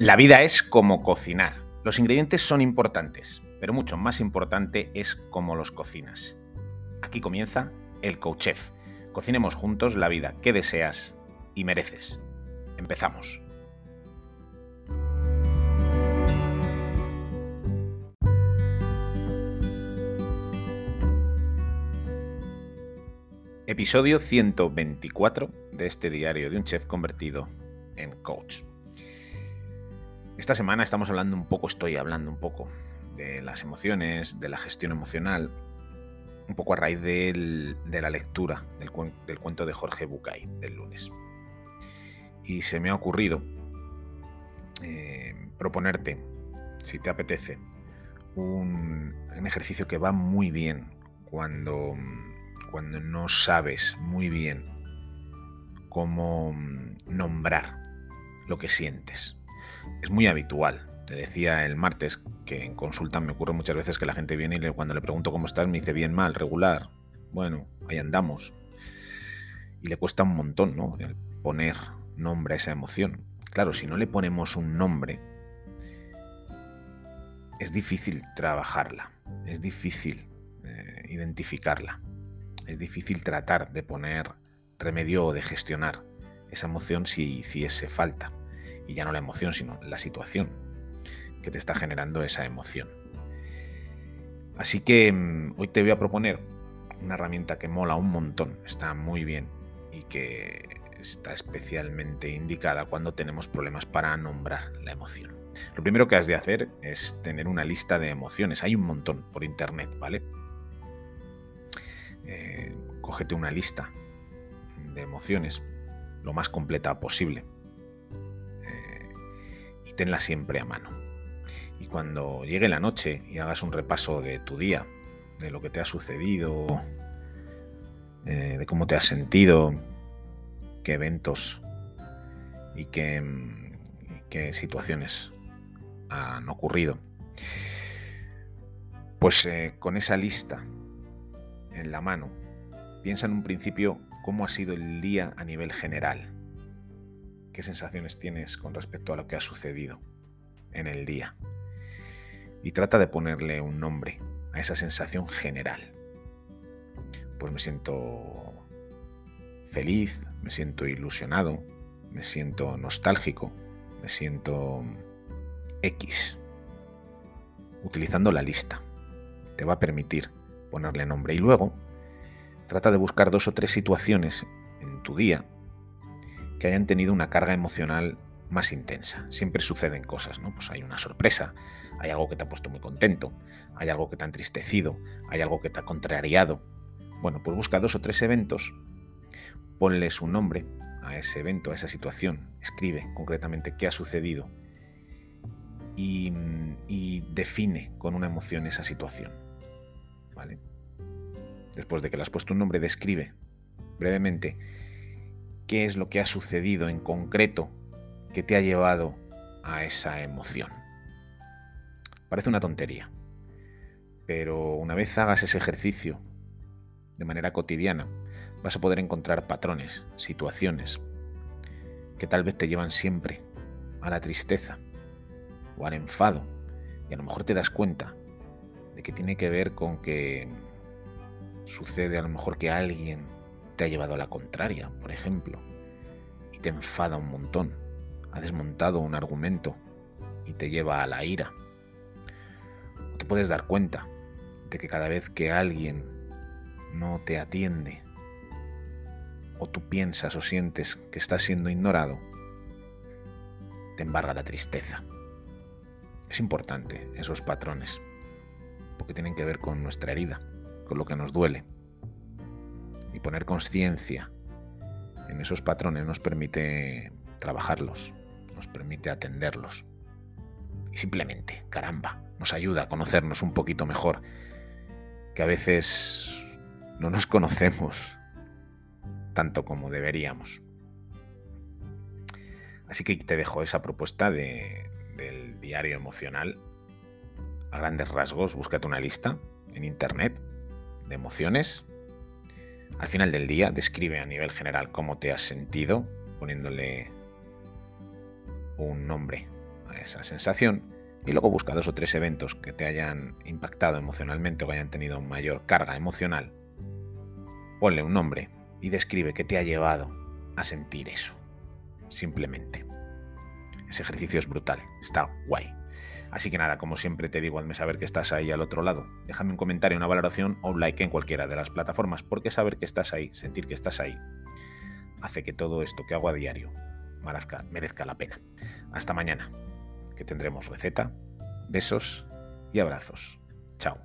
La vida es como cocinar. Los ingredientes son importantes, pero mucho más importante es cómo los cocinas. Aquí comienza el Coach Chef. Cocinemos juntos la vida que deseas y mereces. Empezamos. Episodio 124 de este diario de un chef convertido en coach. Esta semana estamos hablando un poco, estoy hablando un poco de las emociones, de la gestión emocional, un poco a raíz de la lectura del, cuento de Jorge Bucay del lunes. Y se me ha ocurrido eh, proponerte, si te apetece, un, ejercicio que va muy bien cuando, cuando no sabes muy bien cómo nombrar lo que sientes es muy habitual. Te decía el martes que en consulta me ocurre muchas veces que la gente viene y cuando le pregunto cómo estás me dice bien, mal, regular. Bueno, ahí andamos. Y le cuesta un montón, ¿no? El poner nombre a esa emoción. Claro, si no le ponemos un nombre, es difícil trabajarla, es difícil eh, identificarla, es difícil tratar de poner remedio o de gestionar esa emoción si, si ese falta y ya no la emoción, sino la situación que te está generando esa emoción. Así que mm, hoy te voy a proponer una herramienta que mola un montón, está muy bien y que está especialmente indicada cuando tenemos problemas para nombrar la emoción. Lo primero que has de hacer es tener una lista de emociones. Hay un montón por internet, ¿vale? Eh, cógete una lista de emociones lo más completa posible tenla siempre a mano. Y cuando llegue la noche y hagas un repaso de tu día, de lo que te ha sucedido, eh, de cómo te has sentido, qué eventos y qué, qué situaciones han ocurrido, pues eh, con esa lista en la mano, piensa en un principio cómo ha sido el día a nivel general qué sensaciones tienes con respecto a lo que ha sucedido en el día. Y trata de ponerle un nombre a esa sensación general. Pues me siento feliz, me siento ilusionado, me siento nostálgico, me siento X. Utilizando la lista. Te va a permitir ponerle nombre. Y luego trata de buscar dos o tres situaciones en tu día que hayan tenido una carga emocional más intensa. Siempre suceden cosas, ¿no? Pues hay una sorpresa, hay algo que te ha puesto muy contento, hay algo que te ha entristecido, hay algo que te ha contrariado. Bueno, pues busca dos o tres eventos, ponle su nombre a ese evento, a esa situación, escribe concretamente qué ha sucedido y, y define con una emoción esa situación. ¿Vale? Después de que le has puesto un nombre, describe brevemente qué es lo que ha sucedido en concreto que te ha llevado a esa emoción. Parece una tontería, pero una vez hagas ese ejercicio de manera cotidiana, vas a poder encontrar patrones, situaciones que tal vez te llevan siempre a la tristeza o al enfado y a lo mejor te das cuenta de que tiene que ver con que sucede a lo mejor que alguien te ha llevado a la contraria, por ejemplo, y te enfada un montón, ha desmontado un argumento y te lleva a la ira. O te puedes dar cuenta de que cada vez que alguien no te atiende, o tú piensas o sientes que estás siendo ignorado, te embarga la tristeza. Es importante esos patrones, porque tienen que ver con nuestra herida, con lo que nos duele poner conciencia en esos patrones nos permite trabajarlos, nos permite atenderlos. Y simplemente, caramba, nos ayuda a conocernos un poquito mejor, que a veces no nos conocemos tanto como deberíamos. Así que te dejo esa propuesta del diario emocional. A grandes rasgos, búscate una lista en internet de emociones al final del día, describe a nivel general cómo te has sentido, poniéndole un nombre a esa sensación y luego busca dos o tres eventos que te hayan impactado emocionalmente o que hayan tenido mayor carga emocional. Ponle un nombre y describe qué te ha llevado a sentir eso. Simplemente. Ese ejercicio es brutal, está guay. Así que nada, como siempre te digo, hazme saber que estás ahí al otro lado. Déjame un comentario, una valoración o un like en cualquiera de las plataformas, porque saber que estás ahí, sentir que estás ahí, hace que todo esto que hago a diario merezca, merezca la pena. Hasta mañana, que tendremos receta, besos y abrazos. Chao.